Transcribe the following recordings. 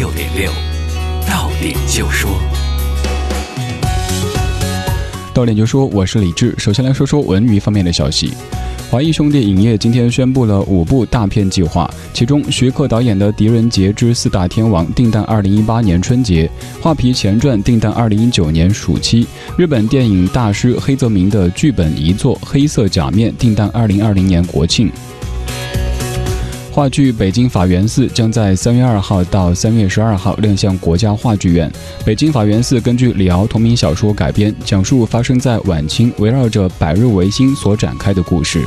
六点六，到点就说，到点就说，我是李志。首先来说说文娱方面的消息。华谊兄弟影业今天宣布了五部大片计划，其中徐克导演的《狄仁杰之四大天王》定档二零一八年春节，《画皮前传》定档二零一九年暑期，日本电影大师黑泽明的剧本遗作《黑色假面》定档二零二零年国庆。话剧《北京法源寺》将在三月二号到三月十二号亮相国家话剧院。《北京法源寺》根据李敖同名小说改编，讲述发生在晚清、围绕着百日维新所展开的故事。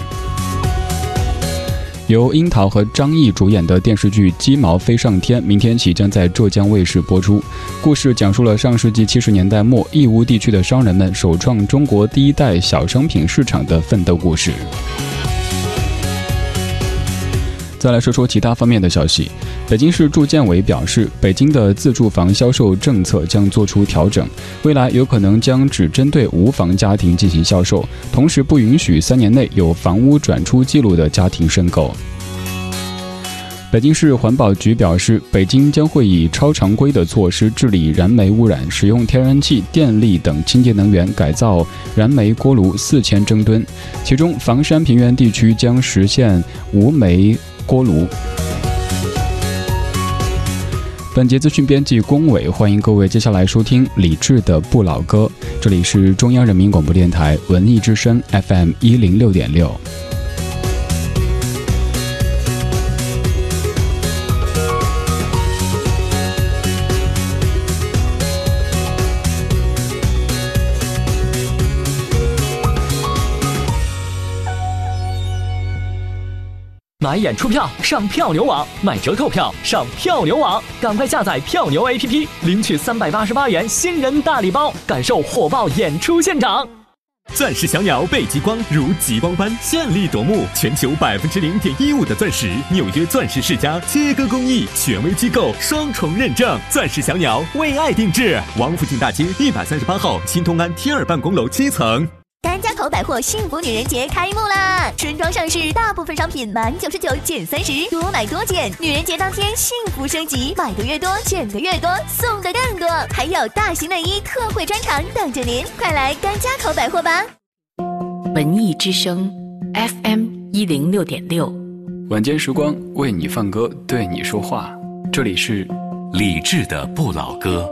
由樱桃和张译主演的电视剧《鸡毛飞上天》明天起将在浙江卫视播出。故事讲述了上世纪七十年代末义乌地区的商人们首创中国第一代小商品市场的奋斗故事。再来说说其他方面的消息。北京市住建委表示，北京的自住房销售政策将做出调整，未来有可能将只针对无房家庭进行销售，同时不允许三年内有房屋转出记录的家庭申购。北京市环保局表示，北京将会以超常规的措施治理燃煤污染，使用天然气、电力等清洁能源改造燃煤锅炉四千蒸吨，其中房山平原地区将实现无煤。锅炉。本节资讯编辑龚伟，欢迎各位接下来收听李志的不老歌。这里是中央人民广播电台文艺之声 FM 一零六点六。买演出票上票牛网，买折扣票上票牛网，赶快下载票牛 APP，领取三百八十八元新人大礼包，感受火爆演出现场。钻石小鸟被极光如极光般绚丽夺目，全球百分之零点一五的钻石，纽约钻石世家切割工艺，权威机构双重认证，钻石小鸟为爱定制。王府井大街一百三十八号新通安 T 二办公楼七层。甘家口百货幸福女人节开幕啦！春装上市，大部分商品满九十九减三十，多买多减。女人节当天幸福升级，买的越多，减的越多，送的更多，还有大型内衣特惠专场等着您！快来甘家口百货吧！文艺之声，FM 一零六点六，晚间时光为你放歌，对你说话，这里是理智的不老歌。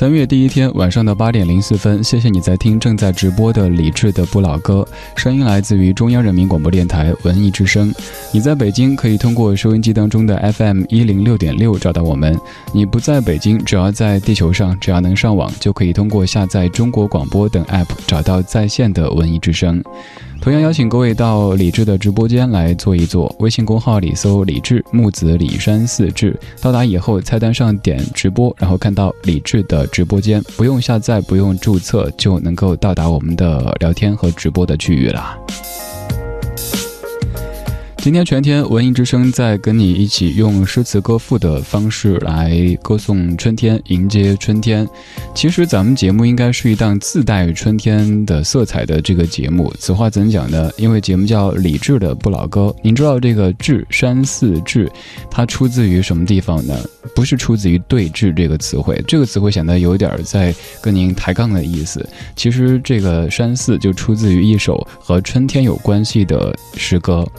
三月第一天晚上的八点零四分，谢谢你在听正在直播的李志的不老歌，声音来自于中央人民广播电台文艺之声。你在北京可以通过收音机当中的 FM 一零六点六找到我们；你不在北京，只要在地球上，只要能上网，就可以通过下载中国广播等 App 找到在线的文艺之声。同样邀请各位到李志的直播间来坐一坐，微信公号里搜“李志木子李山四志”，到达以后菜单上点直播，然后看到李志的直播间，不用下载，不用注册，就能够到达我们的聊天和直播的区域了。今天全天文艺之声在跟你一起用诗词歌赋的方式来歌颂春天，迎接春天。其实咱们节目应该是一档自带春天的色彩的这个节目。此话怎讲呢？因为节目叫李志的不老歌。您知道这个“志”山寺志，它出自于什么地方呢？不是出自于“对峙”这个词汇，这个词汇显得有点在跟您抬杠的意思。其实这个山寺就出自于一首和春天有关系的诗歌。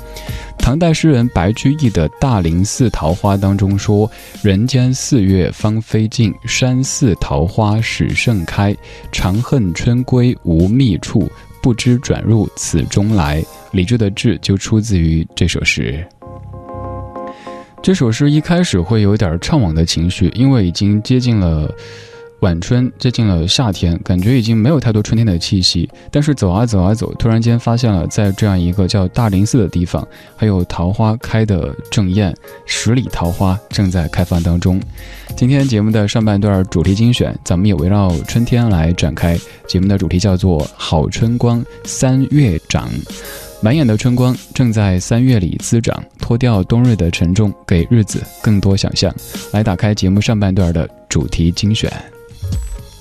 唐代诗人白居易的《大林寺桃花》当中说：“人间四月芳菲尽，山寺桃花始盛开。长恨春归无觅处，不知转入此中来。”李治的“治”就出自于这首诗。这首诗一开始会有点怅惘的情绪，因为已经接近了。晚春接近了夏天，感觉已经没有太多春天的气息。但是走啊走啊走，突然间发现了在这样一个叫大林寺的地方，还有桃花开的正艳，十里桃花正在开放当中。今天节目的上半段主题精选，咱们也围绕春天来展开。节目的主题叫做“好春光三月长”，满眼的春光正在三月里滋长，脱掉冬日的沉重，给日子更多想象。来打开节目上半段的主题精选。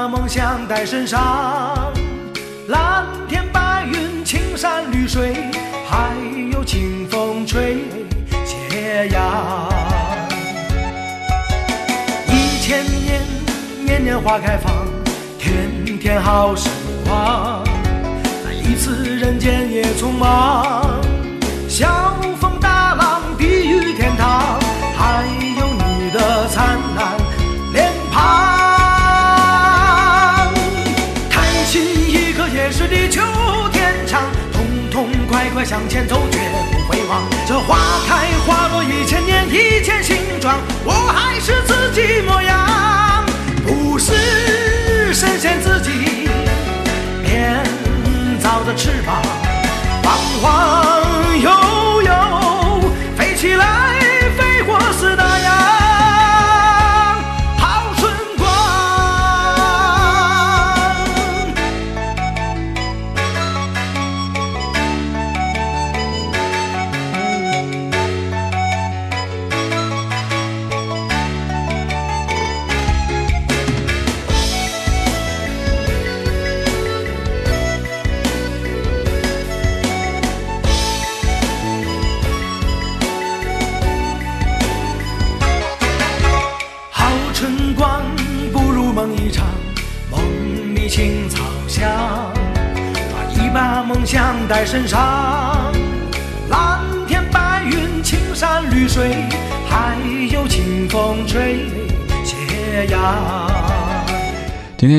把梦想带身上，蓝天白云、青山绿水，还有清风吹斜阳。一千年，年年花开放，天天好时光。再一次，人间也匆忙，小风大浪，地狱天堂，快向前走，绝不回望。这花开花落一千年，一千形状，我还是自己模样。不是神仙自己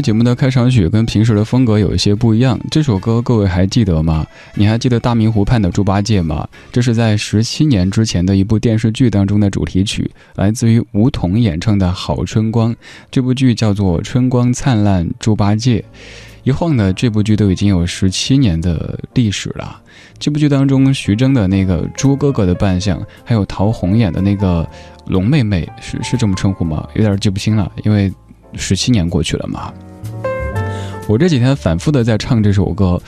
天节目的开场曲跟平时的风格有一些不一样。这首歌各位还记得吗？你还记得大明湖畔的猪八戒吗？这是在十七年之前的一部电视剧当中的主题曲，来自于吴彤演唱的《好春光》。这部剧叫做《春光灿烂猪八戒》。一晃呢，这部剧都已经有十七年的历史了。这部剧当中，徐峥的那个猪哥哥的扮相，还有陶虹演的那个龙妹妹，是是这么称呼吗？有点记不清了，因为十七年过去了嘛。我这几天反复的在唱这首歌。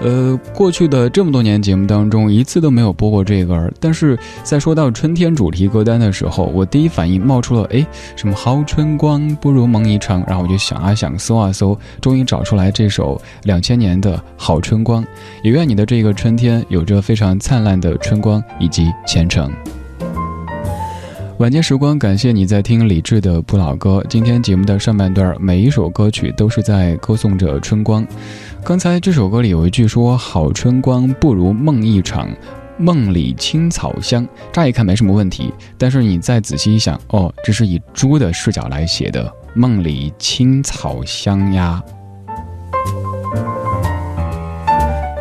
呃，过去的这么多年节目当中，一次都没有播过这歌。但是在说到春天主题歌单的时候，我第一反应冒出了哎，什么好春光不如梦一场。然后我就想啊想，搜啊搜，终于找出来这首两千年的好春光。也愿你的这个春天有着非常灿烂的春光以及前程。晚间时光，感谢你在听李志的不老歌。今天节目的上半段，每一首歌曲都是在歌颂着春光。刚才这首歌里有一句说：“好春光不如梦一场，梦里青草香。”乍一看没什么问题，但是你再仔细一想，哦，这是以猪的视角来写的。梦里青草香呀。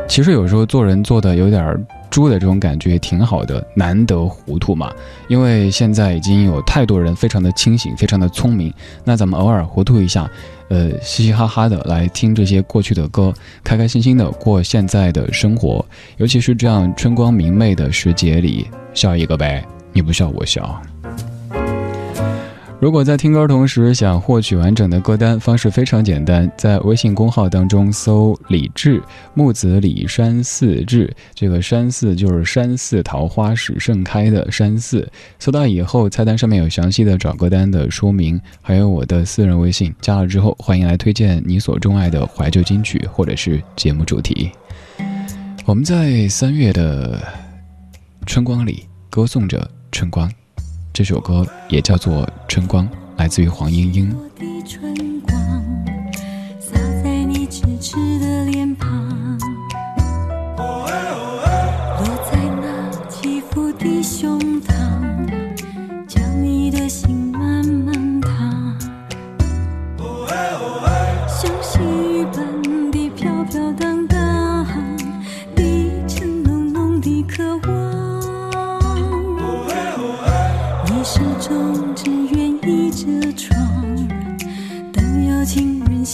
其实有时候做人做的有点猪的这种感觉挺好的，难得糊涂嘛。因为现在已经有太多人非常的清醒，非常的聪明，那咱们偶尔糊涂一下，呃，嘻嘻哈哈的来听这些过去的歌，开开心心的过现在的生活。尤其是这样春光明媚的时节里，笑一个呗，你不笑我笑。如果在听歌同时想获取完整的歌单，方式非常简单，在微信公号当中搜“李志木子李山寺志”，这个山寺就是山寺桃花始盛开的山寺。搜到以后，菜单上面有详细的找歌单的说明，还有我的私人微信，加了之后欢迎来推荐你所钟爱的怀旧金曲或者是节目主题。我们在三月的春光里歌颂着春光。这首歌也叫做《春光》，来自于黄莺莺。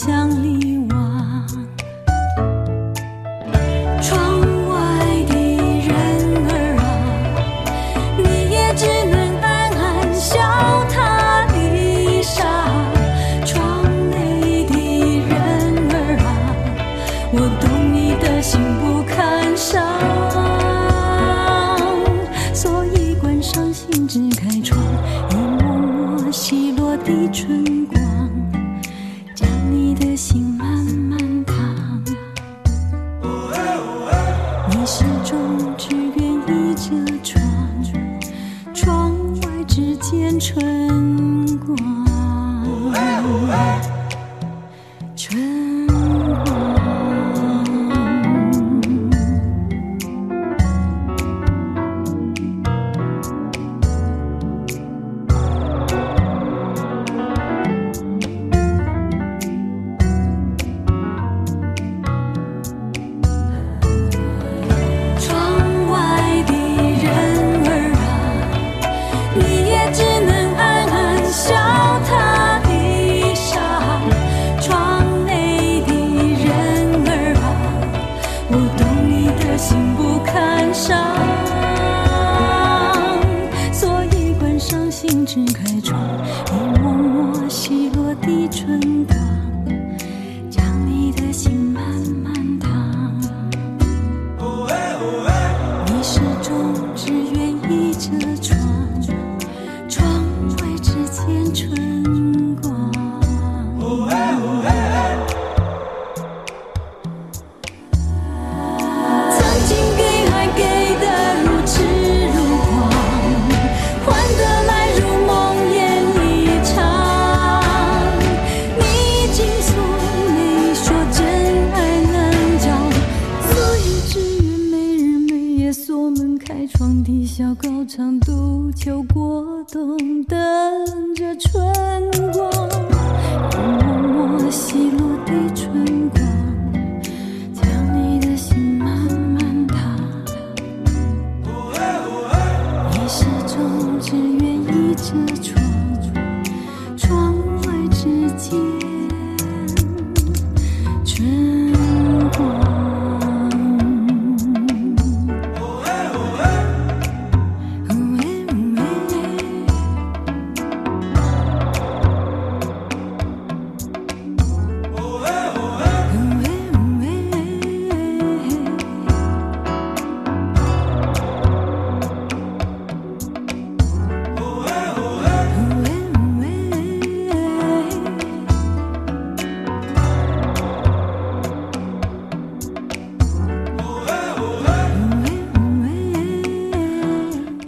乡里。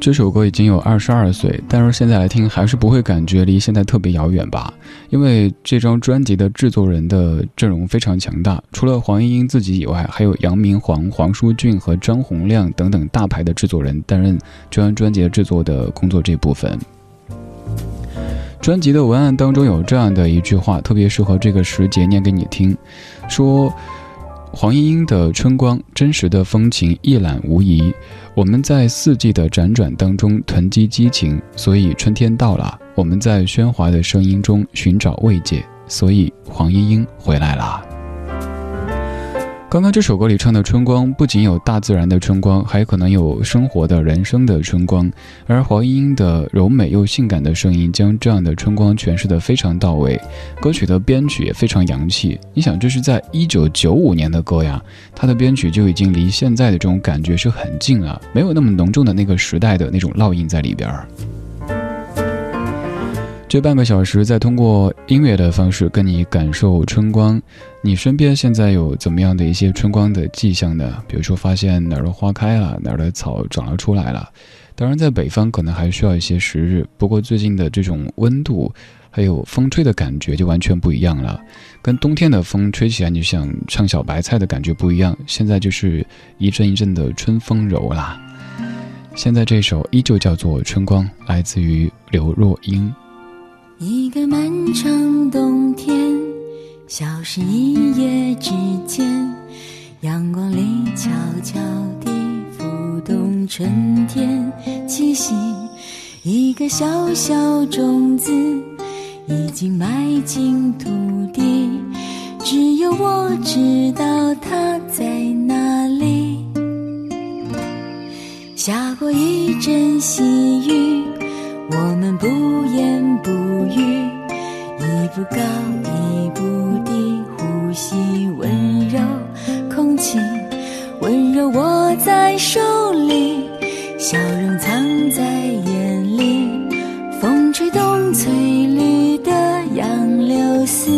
这首歌已经有二十二岁，但是现在来听还是不会感觉离现在特别遥远吧？因为这张专辑的制作人的阵容非常强大，除了黄莺莺自己以外，还有杨明煌、黄舒骏和张洪亮等等大牌的制作人担任这张专辑制作的工作这部分。专辑的文案当中有这样的一句话，特别适合这个时节念给你听，说。黄莺莺的春光，真实的风情一览无遗。我们在四季的辗转当中囤积激情，所以春天到了。我们在喧哗的声音中寻找慰藉，所以黄莺莺回来了。刚刚这首歌里唱的春光，不仅有大自然的春光，还可能有生活的人生的春光。而黄莺莺的柔美又性感的声音，将这样的春光诠释得非常到位。歌曲的编曲也非常洋气。你想，这是在一九九五年的歌呀，它的编曲就已经离现在的这种感觉是很近了，没有那么浓重的那个时代的那种烙印在里边儿。这半个小时，再通过音乐的方式跟你感受春光。你身边现在有怎么样的一些春光的迹象呢？比如说，发现哪儿的花开了，哪儿的草长了出来了。当然，在北方可能还需要一些时日。不过，最近的这种温度，还有风吹的感觉就完全不一样了，跟冬天的风吹起来，你像唱小白菜的感觉不一样。现在就是一阵一阵的春风柔啦。现在这首依旧叫做《春光》，来自于刘若英。一个漫长冬天，消失一夜之间，阳光里悄悄地浮动春天气息。一个小小种子已经埋进土地，只有我知道它在哪里。下过一阵细雨。我们不言不语，一步高一步低，呼吸温柔空气，温柔握在手里，笑容藏在眼里，风吹动翠绿的杨柳丝，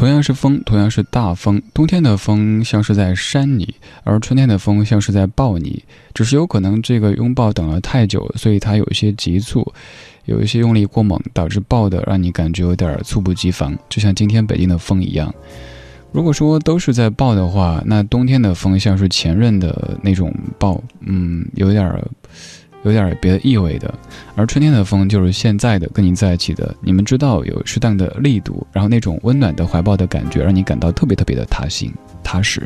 同样是风，同样是大风。冬天的风像是在扇你，而春天的风像是在抱你。只是有可能这个拥抱等了太久，所以它有一些急促，有一些用力过猛，导致抱的让你感觉有点猝不及防。就像今天北京的风一样。如果说都是在抱的话，那冬天的风像是前任的那种抱，嗯，有点儿。有点别的意味的，而春天的风就是现在的跟你在一起的，你们知道有适当的力度，然后那种温暖的怀抱的感觉，让你感到特别特别的踏心踏实。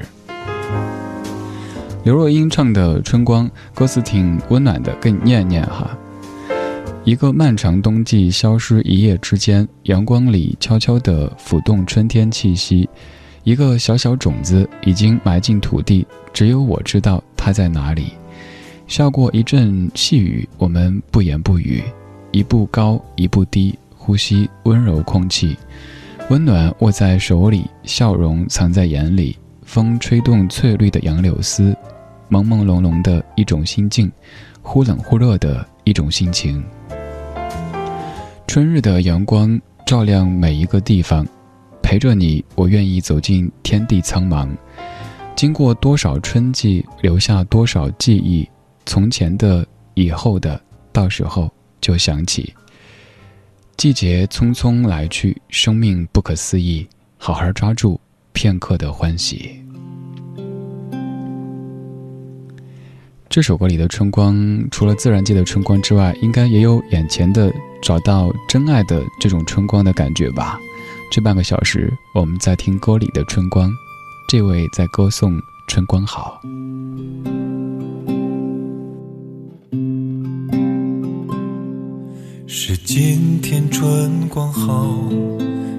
刘若英唱的《春光》，歌词挺温暖的，跟你念念哈。一个漫长冬季消失一夜之间，阳光里悄悄地浮动春天气息。一个小小种子已经埋进土地，只有我知道它在哪里。下过一阵细雨，我们不言不语，一步高，一步低，呼吸温柔空气，温暖握在手里，笑容藏在眼里。风吹动翠绿的杨柳丝，朦朦胧胧的一种心境，忽冷忽热的一种心情。春日的阳光照亮每一个地方。陪着你，我愿意走进天地苍茫。经过多少春季，留下多少记忆。从前的，以后的，到时候就想起。季节匆匆来去，生命不可思议。好好抓住片刻的欢喜。这首歌里的春光，除了自然界的春光之外，应该也有眼前的找到真爱的这种春光的感觉吧。这半个小时，我们在听歌里的春光，这位在歌颂春光好。是今天春光好，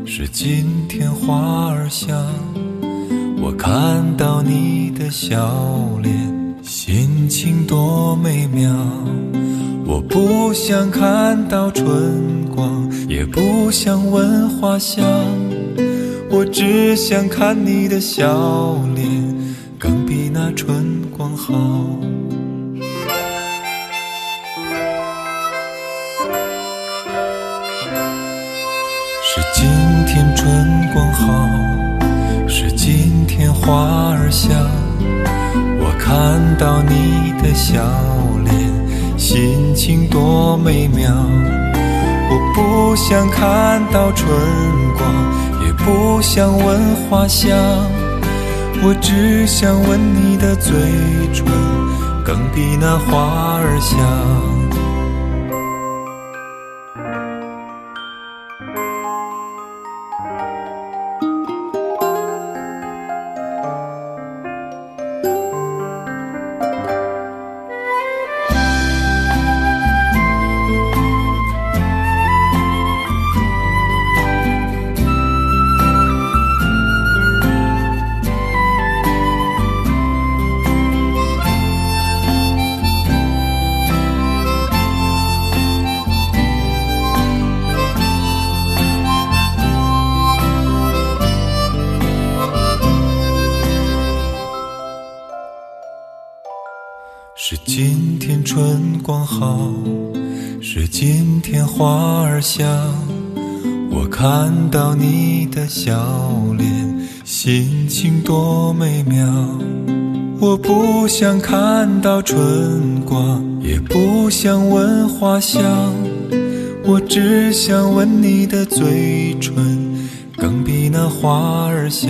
是今天花儿香，我看到你的笑脸，心情多美妙。我不想看到春光，也不想闻花香，我只想看你的笑脸，更比那春光好。光好，是今天花儿香，我看到你的笑脸。心情多美妙，我不想看到春光，也不想闻花香，我只想吻你的嘴唇，更比那花儿香。笑脸，心情多美妙。我不想看到春光，也不想闻花香，我只想吻你的嘴唇，更比那花儿香。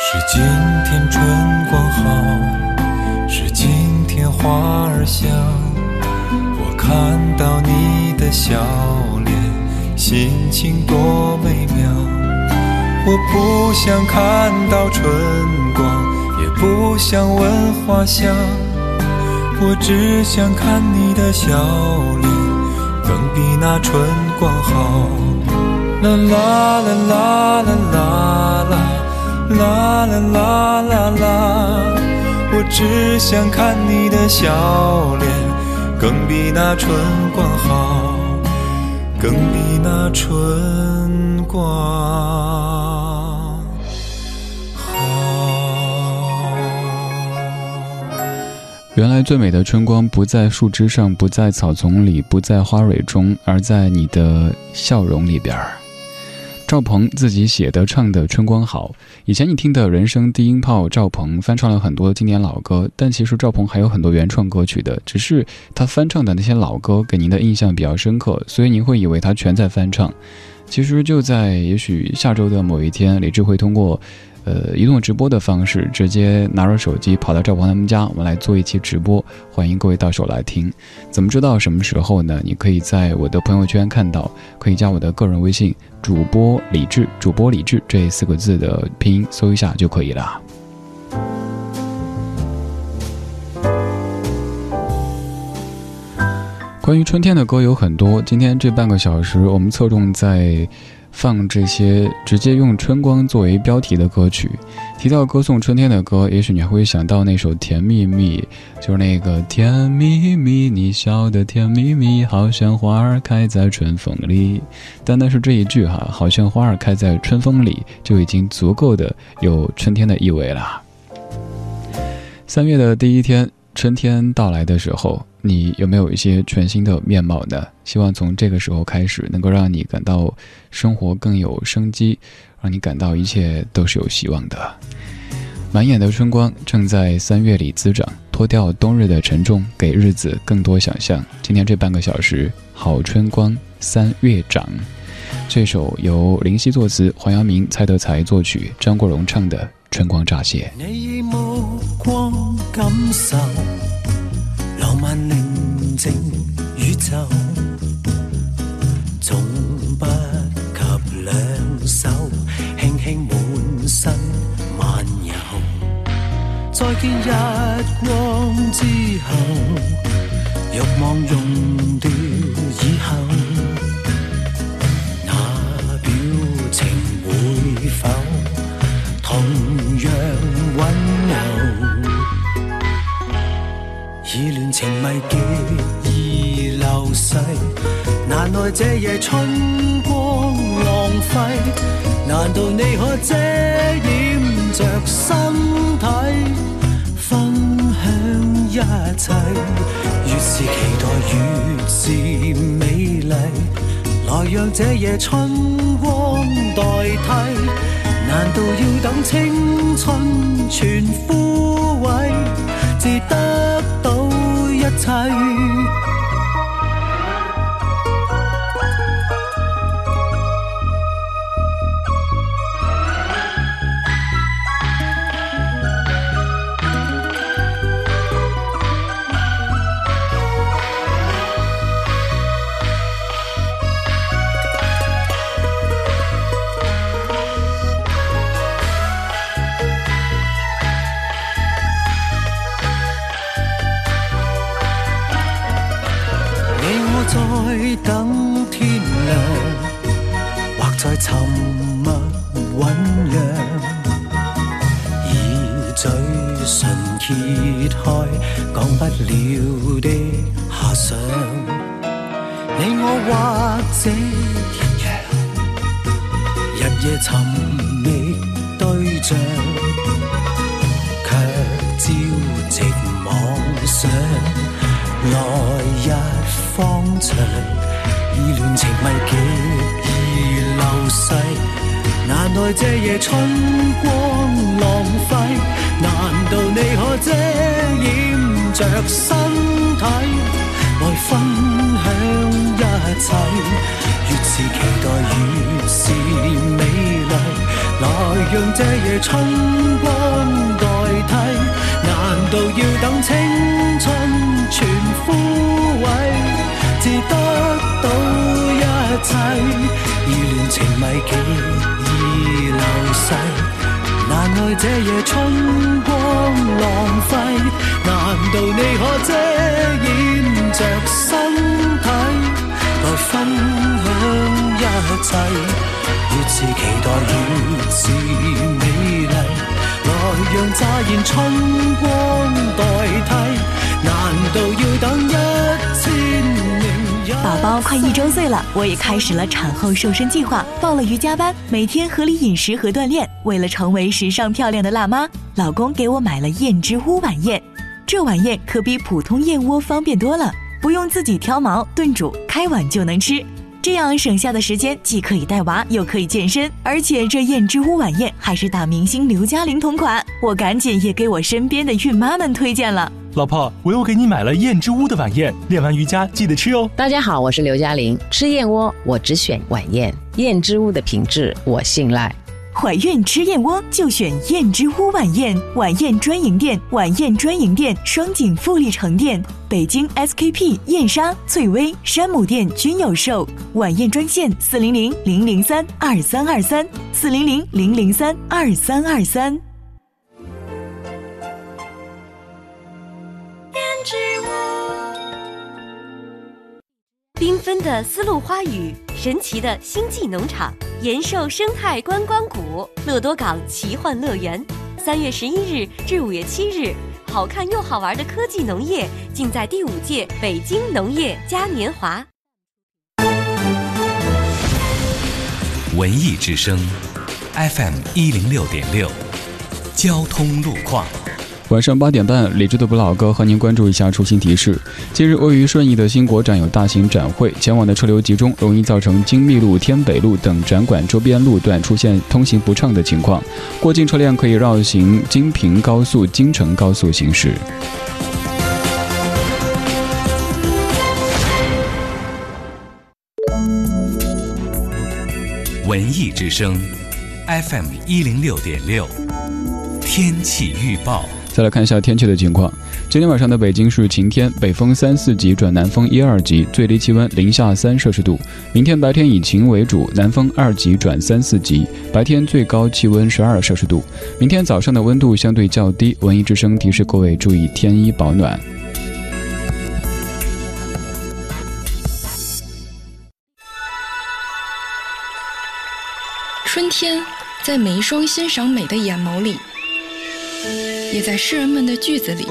是今天春光好，是今天花儿香。看到你的笑脸，心情多美妙。我不想看到春光，也不想闻花香，我只想看你的笑脸，更比那春光好。啦啦啦啦啦啦啦。啦啦啦啦啦，我只想看你的笑脸，更比那春光好，更比那春光好。原来最美的春光不在树枝上，不在草丛里，不在花蕊中，而在你的笑容里边儿。赵鹏自己写的唱的《春光好》，以前你听的人生低音炮，赵鹏翻唱了很多经典老歌，但其实赵鹏还有很多原创歌曲的，只是他翻唱的那些老歌给您的印象比较深刻，所以您会以为他全在翻唱。其实就在也许下周的某一天，李志会通过。呃，移动直播的方式，直接拿着手机跑到赵鹏他们家，我们来做一期直播，欢迎各位到时候来听。怎么知道什么时候呢？你可以在我的朋友圈看到，可以加我的个人微信，主播李志，主播李志这四个字的拼音搜一下就可以了。关于春天的歌有很多，今天这半个小时我们侧重在。放这些直接用春光作为标题的歌曲。提到歌颂春天的歌，也许你还会想到那首《甜蜜蜜》，就是那个甜蜜蜜，你笑得甜蜜蜜，好像花儿开在春风里。单单是这一句哈，好像花儿开在春风里，就已经足够的有春天的意味了。三月的第一天，春天到来的时候。你有没有一些全新的面貌呢？希望从这个时候开始，能够让你感到生活更有生机，让你感到一切都是有希望的。满眼的春光正在三月里滋长，脱掉冬日的沉重，给日子更多想象。今天这半个小时，好春光，三月长。这首由林夕作词，黄阳明、蔡德才作曲，张国荣唱的《春光乍泄》。你以目光感受。浪漫宁静宇宙，从不及两手轻轻满身漫游。再见日光之后，欲望用掉乱情迷，极易流逝。难耐这夜春光浪费。难道你可遮掩着身体，分享一切？越是期待，越是美丽。来让这夜春光代替。难道要等青春全枯萎，值得？一切。着身体，来分享一切？越是期待，越是美丽。来让乍现春光代替，难道要等一千？宝宝快一周岁了，我也开始了产后瘦身计划，报了瑜伽班，每天合理饮食和锻炼。为了成为时尚漂亮的辣妈，老公给我买了燕之屋晚宴。这晚宴可比普通燕窝方便多了，不用自己挑毛炖煮，开碗就能吃。这样省下的时间，既可以带娃，又可以健身，而且这燕之屋晚宴还是大明星刘嘉玲同款，我赶紧也给我身边的孕妈们推荐了。老婆，我又给你买了燕之屋的晚宴，练完瑜伽记得吃哦。大家好，我是刘嘉玲，吃燕窝我只选晚宴，燕之屋的品质我信赖。怀孕吃燕窝就选燕之屋晚宴，晚宴专营店，晚宴专营店，双井富力城店、北京 SKP、燕莎、翠微、山姆店均有售。晚宴专线：四零零零零三二三二三，四零零零零三二三二三。燕之缤纷的丝路花语，神奇的星际农场，延寿生态观光谷，乐多港奇幻乐园。三月十一日至五月七日，好看又好玩的科技农业尽在第五届北京农业嘉年华。文艺之声，FM 一零六点六，交通路况。晚上八点半，理智的不老哥和您关注一下出行提示。近日，位于顺义的新国展有大型展会，前往的车流集中，容易造成京密路、天北路等展馆周边路段出现通行不畅的情况。过境车辆可以绕行京平高速、京承高速行驶。文艺之声，FM 一零六点六，天气预报。再来看一下天气的情况。今天晚上的北京是晴天，北风三四级转南风一二级，最低气温零下三摄氏度。明天白天以晴为主，南风二级转三四级，白天最高气温十二摄氏度。明天早上的温度相对较低，文艺之声提示各位注意添衣保暖。春天，在每一双欣赏美的眼眸里。也在诗人们的句子里。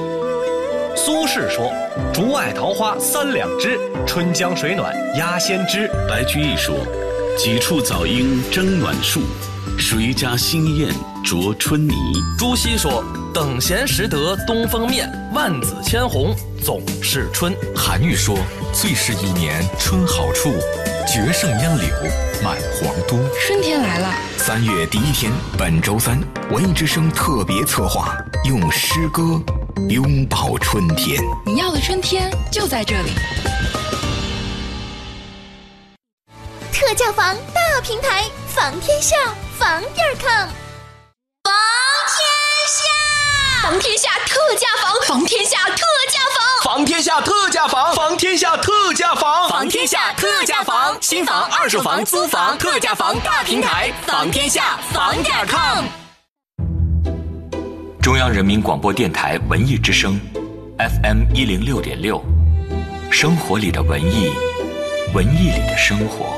苏轼说：“竹外桃花三两枝，春江水暖鸭先知。”白居易说：“几处早莺争暖树，谁家新燕啄春泥。”朱熹说：“等闲识得东风面，万紫千红总是春。”韩愈说：“最是一年春好处，绝胜烟柳满皇都。”春天来了。三月第一天，本周三，文艺之声特别策划，用诗歌拥抱春天。你要的春天就在这里。特价房大平台，房天下房点儿 com。房天下，房天下特价房，房天下特价房，天下特价房，房天下特价房，房天下特价房，新房、二手房、租房、特价房。大平台，房天下房点儿 com。中央人民广播电台文艺之声，FM 一零六点六，生活里的文艺，文艺里的生活。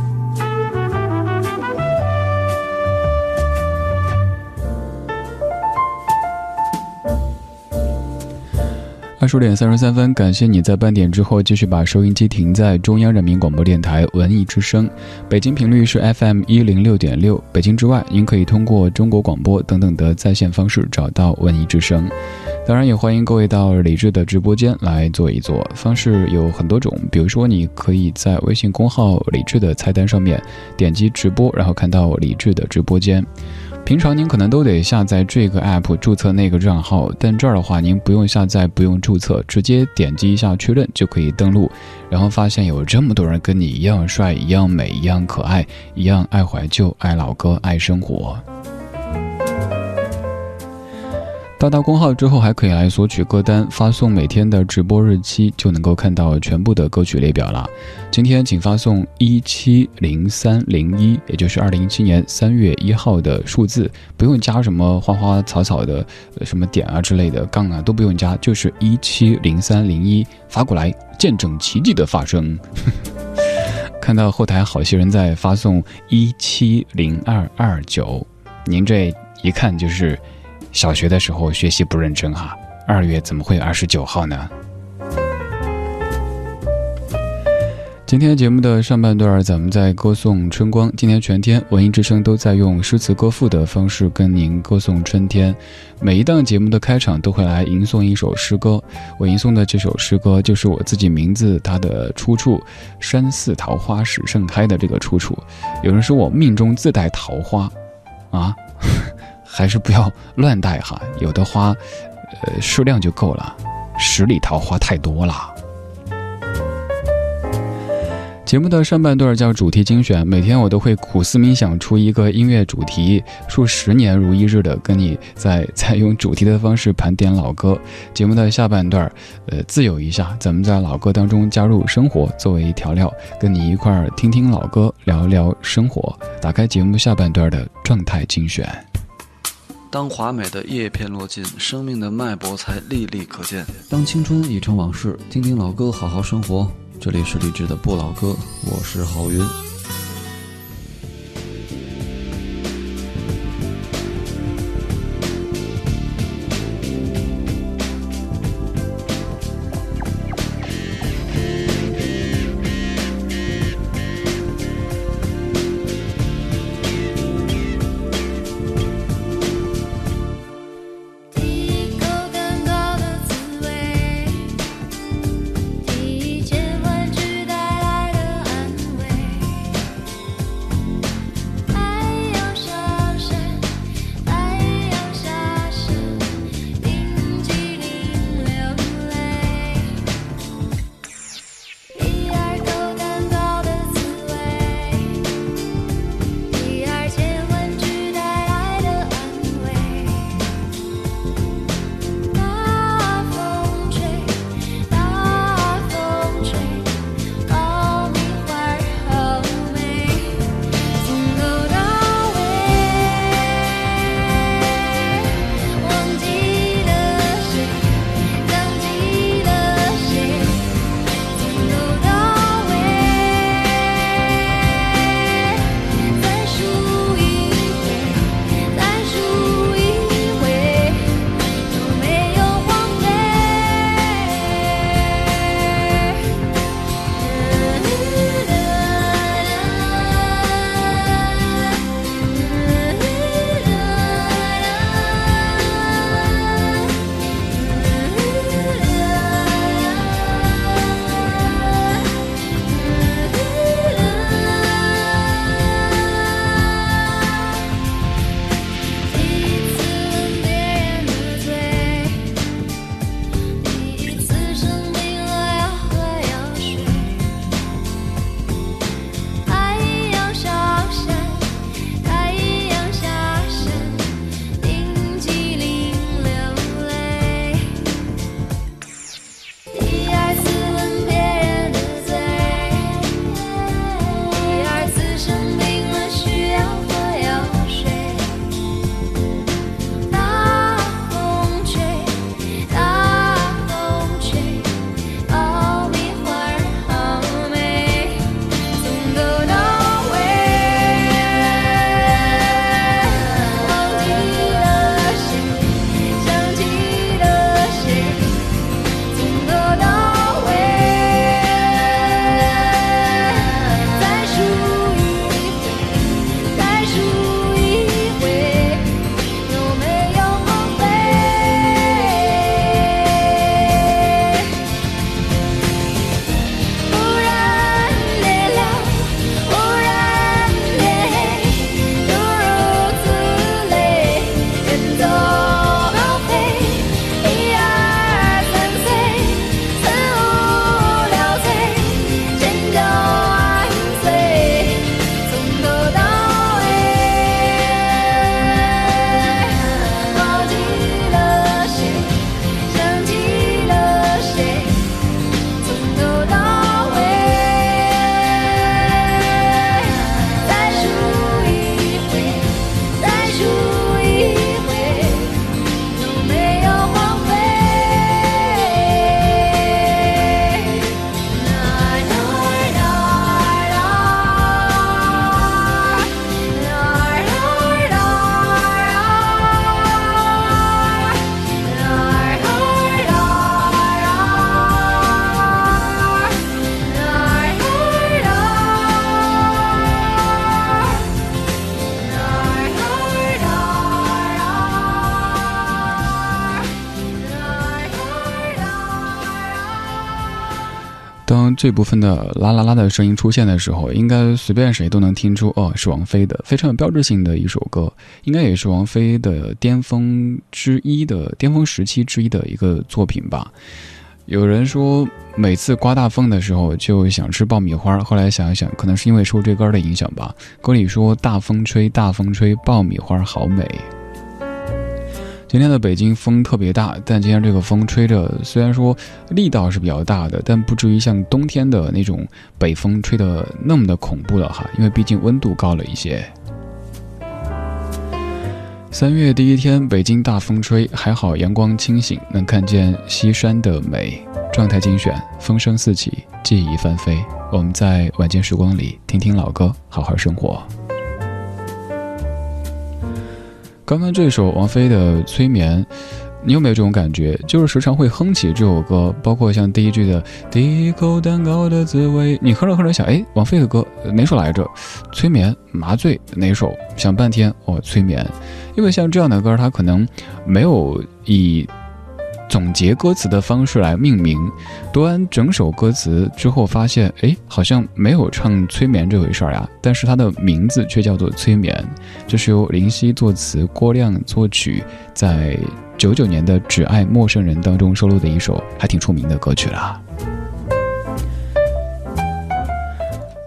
二十点三十三分，感谢你在半点之后继续把收音机停在中央人民广播电台文艺之声，北京频率是 FM 一零六点六。北京之外，您可以通过中国广播等等的在线方式找到文艺之声。当然，也欢迎各位到李智的直播间来坐一坐。方式有很多种，比如说，你可以在微信公号李智的菜单上面点击直播，然后看到李智的直播间。平常您可能都得下载这个 app 注册那个账号，但这儿的话您不用下载，不用注册，直接点击一下确认就可以登录。然后发现有这么多人跟你一样帅、一样美、一样可爱、一样爱怀旧、爱老歌、爱生活。到达公号之后，还可以来索取歌单，发送每天的直播日期，就能够看到全部的歌曲列表了。今天请发送一七零三零一，也就是二零一七年三月一号的数字，不用加什么花花草草的什么点啊之类的杠啊都不用加，就是一七零三零一发过来，见证奇迹的发生。看到后台好些人在发送一七零二二九，您这一看就是。小学的时候学习不认真哈，二月怎么会二十九号呢？今天节目的上半段，咱们在歌颂春光。今天全天文艺之声都在用诗词歌赋的方式跟您歌颂春天。每一档节目的开场都会来吟诵一首诗歌。我吟诵的这首诗歌就是我自己名字它的出处“山寺桃花始盛开”的这个出处。有人说我命中自带桃花，啊。还是不要乱带哈，有的花，呃，数量就够了。十里桃花太多了。节目的上半段叫主题精选，每天我都会苦思冥想出一个音乐主题，数十年如一日的跟你在在用主题的方式盘点老歌。节目的下半段，呃，自由一下，咱们在老歌当中加入生活作为调料，跟你一块儿听听老歌，聊聊生活。打开节目下半段的状态精选。当华美的叶片落尽，生命的脉搏才历历可见。当青春已成往事，听听老歌，好好生活。这里是励志的不老歌，我是郝云。这部分的啦啦啦的声音出现的时候，应该随便谁都能听出，哦，是王菲的，非常有标志性的一首歌，应该也是王菲的巅峰之一的巅峰时期之一的一个作品吧。有人说，每次刮大风的时候就想吃爆米花，后来想一想，可能是因为受这歌的影响吧。歌里说：“大风吹，大风吹，爆米花好美。”今天的北京风特别大，但今天这个风吹着，虽然说力道是比较大的，但不至于像冬天的那种北风吹得那么的恐怖了哈，因为毕竟温度高了一些。三月第一天，北京大风吹，还好阳光清醒，能看见西山的美。状态精选，风声四起，记忆翻飞。我们在晚间时光里听听老歌，好好生活。刚刚这首王菲的《催眠》，你有没有这种感觉？就是时常会哼起这首歌，包括像第一句的“第一口蛋糕的滋味”，你哼着哼着想，哎，王菲的歌哪首来着？催眠、麻醉哪首？想半天，哦，催眠。因为像这样的歌，它可能没有以。总结歌词的方式来命名，读完整首歌词之后，发现哎，好像没有唱催眠这回事儿呀。但是它的名字却叫做催眠，这是由林夕作词，郭亮作曲，在九九年的《只爱陌生人》当中收录的一首还挺出名的歌曲啦。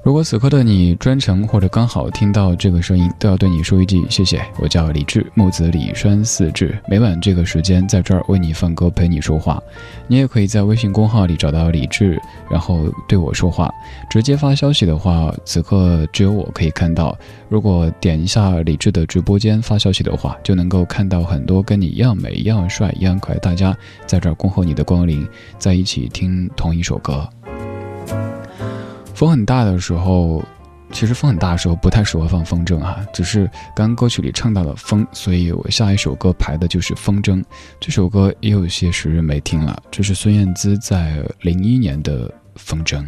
如果此刻的你专程或者刚好听到这个声音，都要对你说一句谢谢。我叫李志，木子李栓四志，每晚这个时间在这儿为你放歌，陪你说话。你也可以在微信公号里找到李志，然后对我说话。直接发消息的话，此刻只有我可以看到。如果点一下李志的直播间发消息的话，就能够看到很多跟你一样美、一样帅、一样可爱大家在这儿恭候你的光临，在一起听同一首歌。风很大的时候，其实风很大的时候不太适合放风筝啊。只是刚歌曲里唱到了风，所以我下一首歌排的就是风筝。这首歌也有些时日没听了，这是孙燕姿在零一年的《风筝》。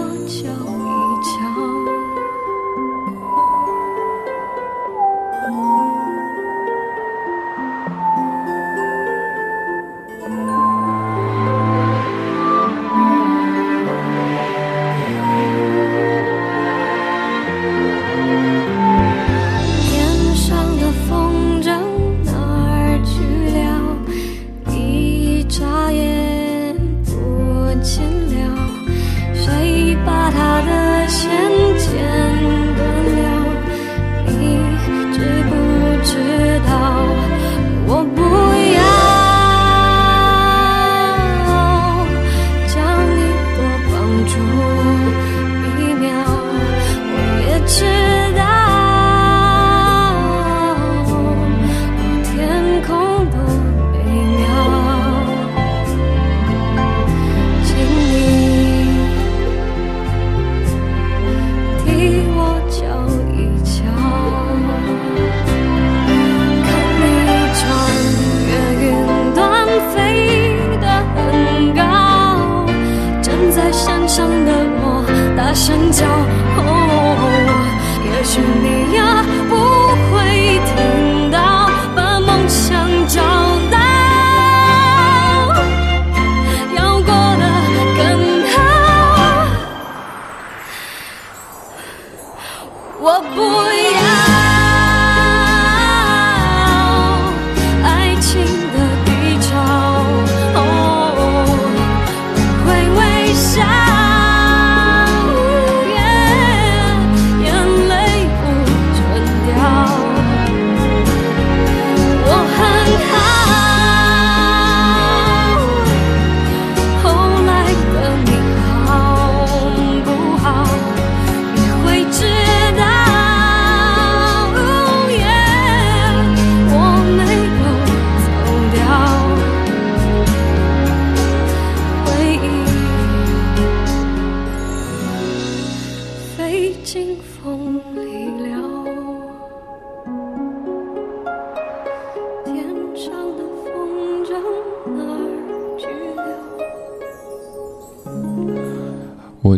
多久？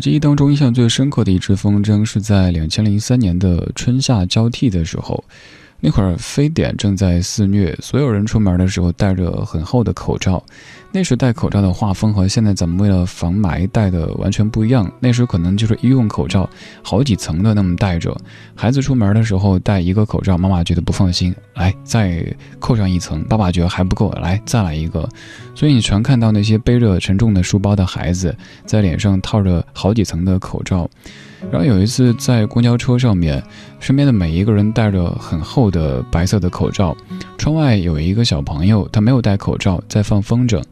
记忆当中印象最深刻的一只风筝是在两千零三年的春夏交替的时候，那会儿非典正在肆虐，所有人出门的时候戴着很厚的口罩。那时戴口罩的画风和现在咱们为了防霾戴的完全不一样。那时候可能就是医用口罩，好几层的那么戴着。孩子出门的时候戴一个口罩，妈妈觉得不放心，来再扣上一层，爸爸觉得还不够，来再来一个。所以你常看到那些背着沉重的书包的孩子，在脸上套着好几层的口罩。然后有一次在公交车上面，身边的每一个人戴着很厚的白色的口罩，窗外有一个小朋友，他没有戴口罩，在放风筝，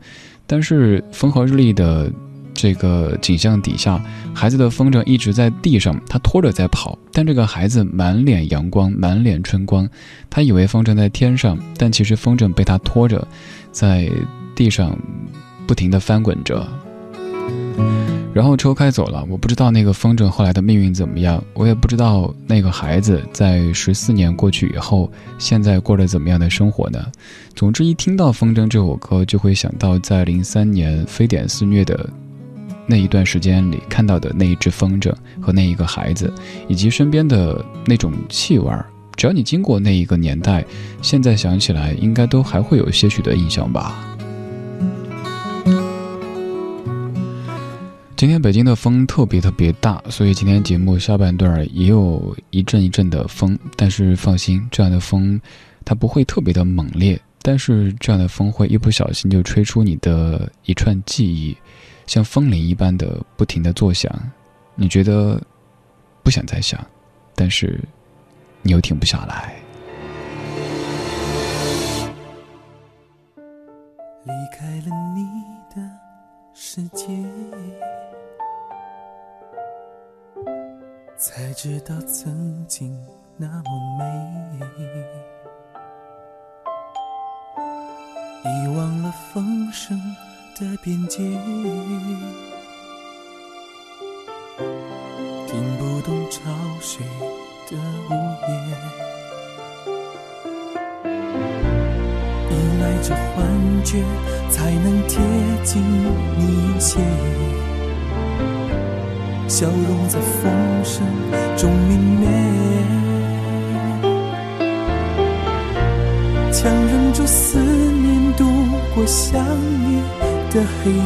但是风和日丽的这个景象底下，孩子的风筝一直在地上，他拖着在跑，但这个孩子满脸阳光，满脸春光，他以为风筝在天上，但其实风筝被他拖着，在地上不停地翻滚着。然后车开走了，我不知道那个风筝后来的命运怎么样，我也不知道那个孩子在十四年过去以后，现在过着怎么样的生活呢？总之，一听到《风筝》这首歌，就会想到在零三年非典肆虐的那一段时间里看到的那一只风筝和那一个孩子，以及身边的那种气味儿。只要你经过那一个年代，现在想起来，应该都还会有些许的印象吧。今天北京的风特别特别大，所以今天节目下半段也有一阵一阵的风。但是放心，这样的风它不会特别的猛烈，但是这样的风会一不小心就吹出你的一串记忆，像风铃一般的不停的作响。你觉得不想再想，但是你又停不下来。离开了你的世界，才知道曾经那么美。遗忘了风声的边界，听不懂潮水的呜咽。依赖着幻觉，才能贴近你一些。笑容在风声中泯灭，强忍住思念，度过想你的黑夜。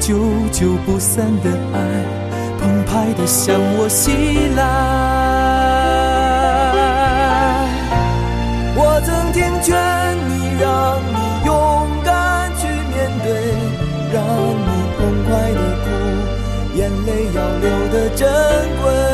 久久不散的爱，澎湃的向我袭来。我曾听劝泪要流的珍贵。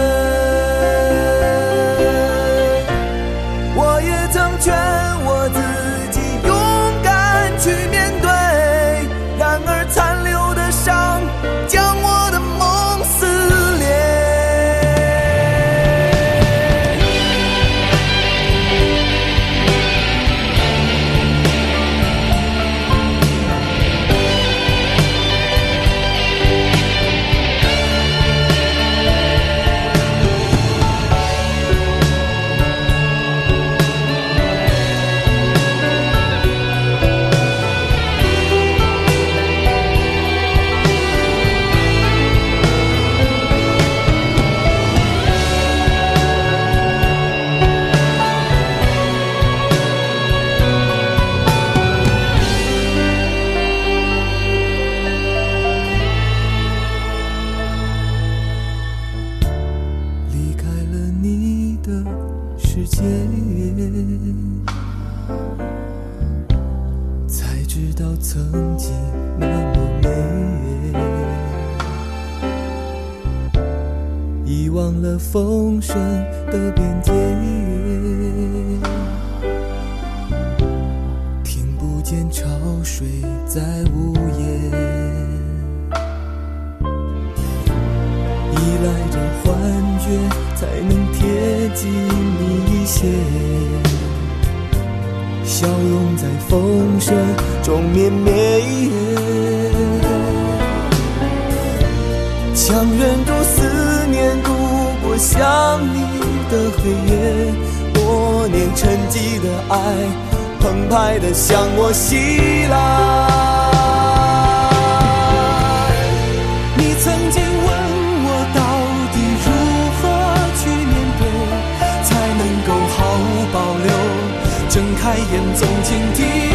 倾听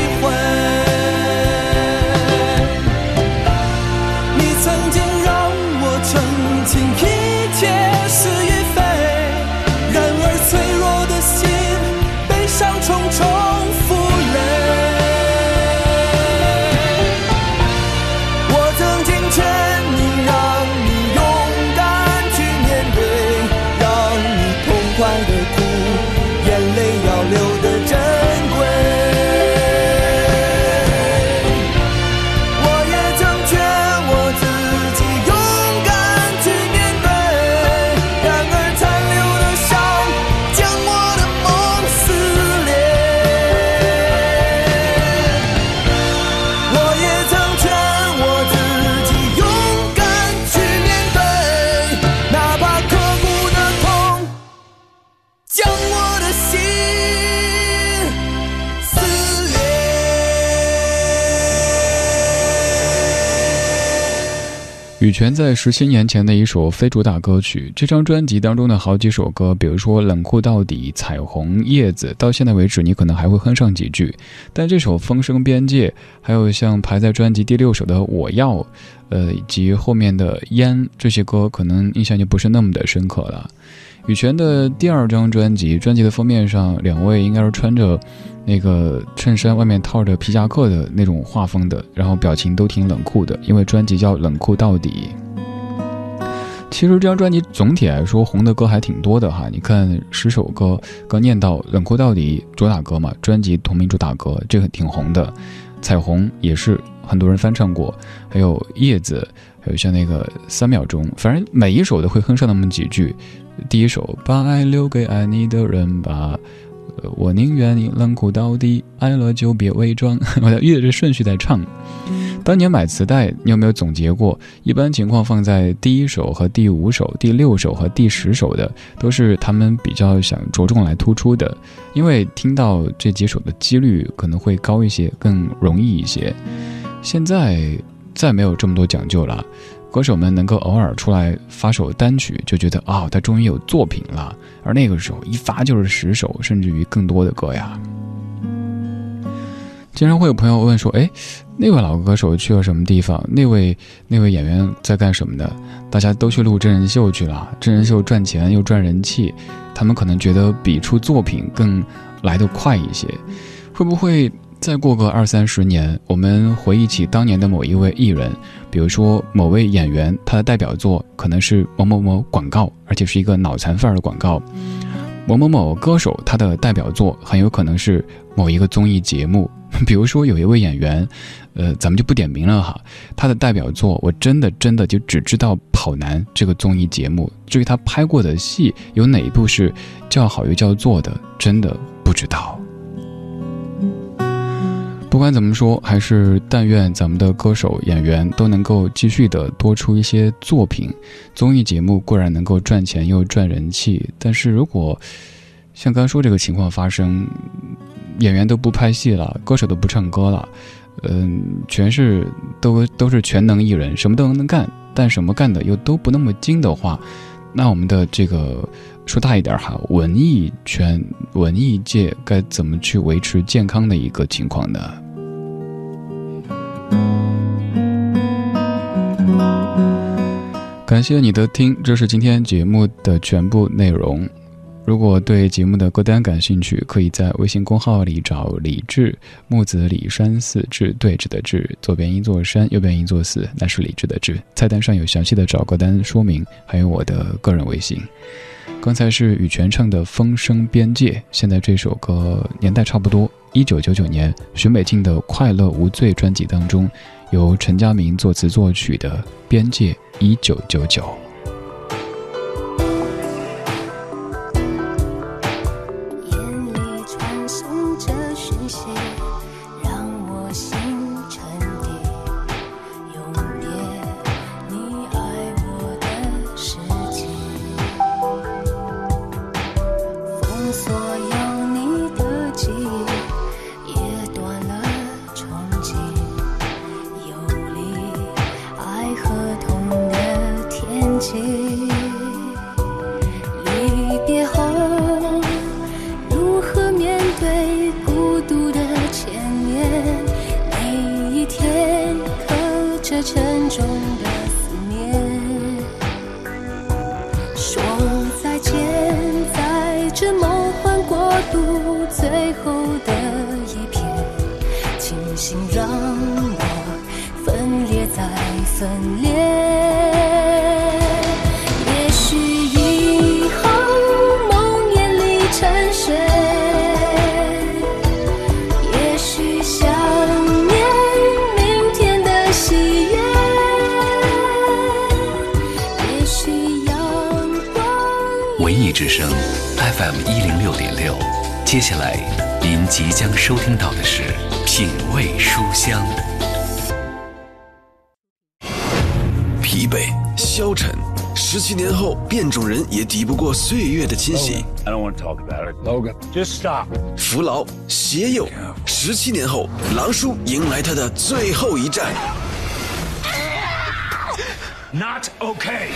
羽泉在十七年前的一首非主打歌曲，这张专辑当中的好几首歌，比如说《冷酷到底》《彩虹》《叶子》，到现在为止你可能还会哼上几句。但这首《风声边界》，还有像排在专辑第六首的《我要》，呃，以及后面的《烟》这些歌，可能印象就不是那么的深刻了。羽泉的第二张专辑，专辑的封面上，两位应该是穿着。那个衬衫外面套着皮夹克的那种画风的，然后表情都挺冷酷的，因为专辑叫《冷酷到底》。其实这张专辑总体来说红的歌还挺多的哈，你看十首歌，刚念到《冷酷到底》主打歌嘛，专辑同名主打歌，这个挺红的。彩虹也是很多人翻唱过，还有叶子，还有像那个三秒钟，反正每一首都会哼上那么几句。第一首把爱留给爱你的人吧。我宁愿你冷酷到底，爱了就别伪装。我要越着顺序在唱。当年买磁带，你有没有总结过？一般情况放在第一首和第五首、第六首和第十首的，都是他们比较想着重来突出的，因为听到这几首的几率可能会高一些，更容易一些。现在再没有这么多讲究了。歌手们能够偶尔出来发首单曲，就觉得啊，他终于有作品了。而那个时候一发就是十首，甚至于更多的歌呀。经常会有朋友问说：“哎，那位老歌手去了什么地方？那位那位演员在干什么的？大家都去录真人秀去了，真人秀赚钱又赚人气，他们可能觉得比出作品更来得快一些，会不会？”再过个二三十年，我们回忆起当年的某一位艺人，比如说某位演员，他的代表作可能是某某某广告，而且是一个脑残范儿的广告；某某某歌手，他的代表作很有可能是某一个综艺节目。比如说有一位演员，呃，咱们就不点名了哈，他的代表作我真的真的就只知道《跑男》这个综艺节目，至于他拍过的戏有哪一部是叫好又叫座的，真的不知道。不管怎么说，还是但愿咱们的歌手、演员都能够继续的多出一些作品。综艺节目固然能够赚钱又赚人气，但是如果像刚说这个情况发生，演员都不拍戏了，歌手都不唱歌了，嗯，全是都都是全能艺人，什么都能干，但什么干的又都不那么精的话，那我们的这个说大一点哈，文艺圈、文艺界该怎么去维持健康的一个情况呢？感谢你的听，这是今天节目的全部内容。如果对节目的歌单感兴趣，可以在微信公号里找李志，木子李山寺志对峙的志，左边一座山，右边一座寺，那是李志的志。菜单上有详细的找歌单说明，还有我的个人微信。刚才是羽泉唱的《风声边界》，现在这首歌年代差不多，一九九九年许美静的《快乐无罪》专辑当中，由陈佳明作词作曲的《边界一九九九》。您即将收听到的是《品味书香》。疲惫、消沉，十七年后，变种人也抵不过岁月的侵袭 i don't wanna talk about it logan just stop。扶老携幼，十七年后，狼叔迎来他的最后一战。Not OK。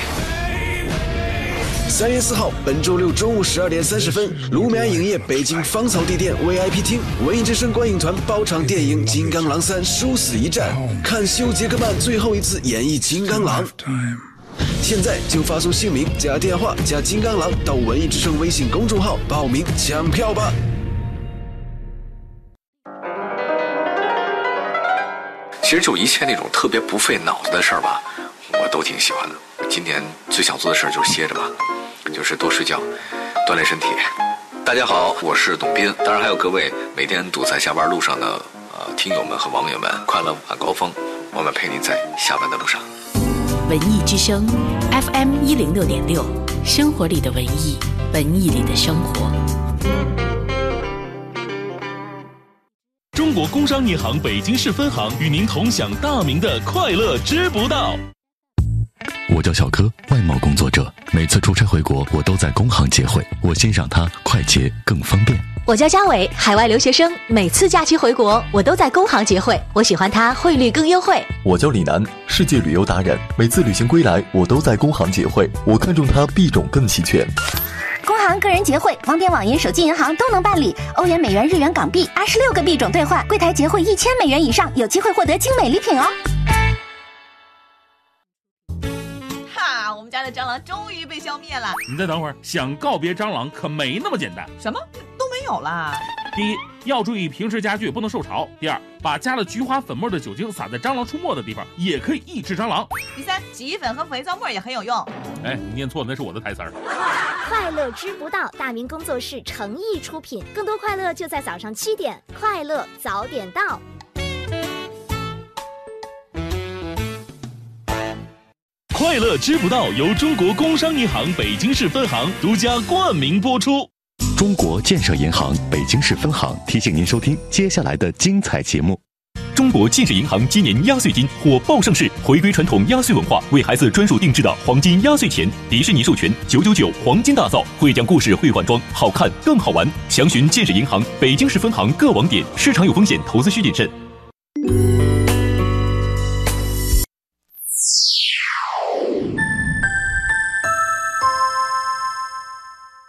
三月四号，本周六中午十二点三十分，卢米埃影业北京芳草地店 VIP 厅，文艺之声观影团包场电影《金刚狼三：殊死一战》，看休·杰克曼最后一次演绎金刚狼。现在就发送姓名加电话加金刚狼到文艺之声微信公众号报名抢票吧。其实就一切那种特别不费脑子的事儿吧，我都挺喜欢的。今年最想做的事儿就是歇着吧。就是多睡觉，锻炼身体。大家好，我是董斌，当然还有各位每天堵在下班路上的呃听友们和网友们，快乐晚高峰，我们陪您在下班的路上。文艺之声，FM 一零六点六，生活里的文艺，文艺里的生活。中国工商银行北京市分行与您同享大明的快乐知不道。我叫小柯，外贸工作者。每次出差回国，我都在工行结汇，我欣赏它快捷更方便。我叫嘉伟，海外留学生，每次假期回国，我都在工行结汇，我喜欢它汇率更优惠。我叫李楠，世界旅游达人，每次旅行归来，我都在工行结汇，我看中它币种更齐全。工行个人结汇，网点、网银、手机银行都能办理，欧元、美元、日元、港币，二十六个币种兑换，柜台结汇一千美元以上，有机会获得精美礼品哦。们家的蟑螂终于被消灭了。你再等会儿，想告别蟑螂可没那么简单。什么都没有啦。第一，要注意平时家具不能受潮。第二，把加了菊花粉末的酒精撒在蟑螂出没的地方，也可以抑制蟑螂。第三，洗衣粉和肥皂沫也很有用。哎，你念错了，那是我的台词儿。快乐知不道，大明工作室诚意出品，更多快乐就在早上七点，快乐早点到。快乐知不道由中国工商银行北京市分行独家冠名播出。中国建设银行北京市分行提醒您收听接下来的精彩节目。中国建设银行今年压岁金火爆上市，回归传统压岁文化，为孩子专属定制的黄金压岁钱，迪士尼授权，九九九黄金大造，会讲故事，会换装，好看更好玩。详询建设银行北京市分行各网点。市场有风险，投资需谨慎。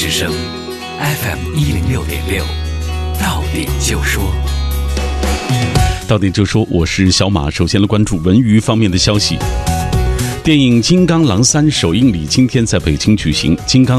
之声，FM 一零六点六，到点就说。到点就说，我是小马。首先来关注文娱方面的消息。电影《金刚狼三》首映礼今天在北京举行，《金刚狼》。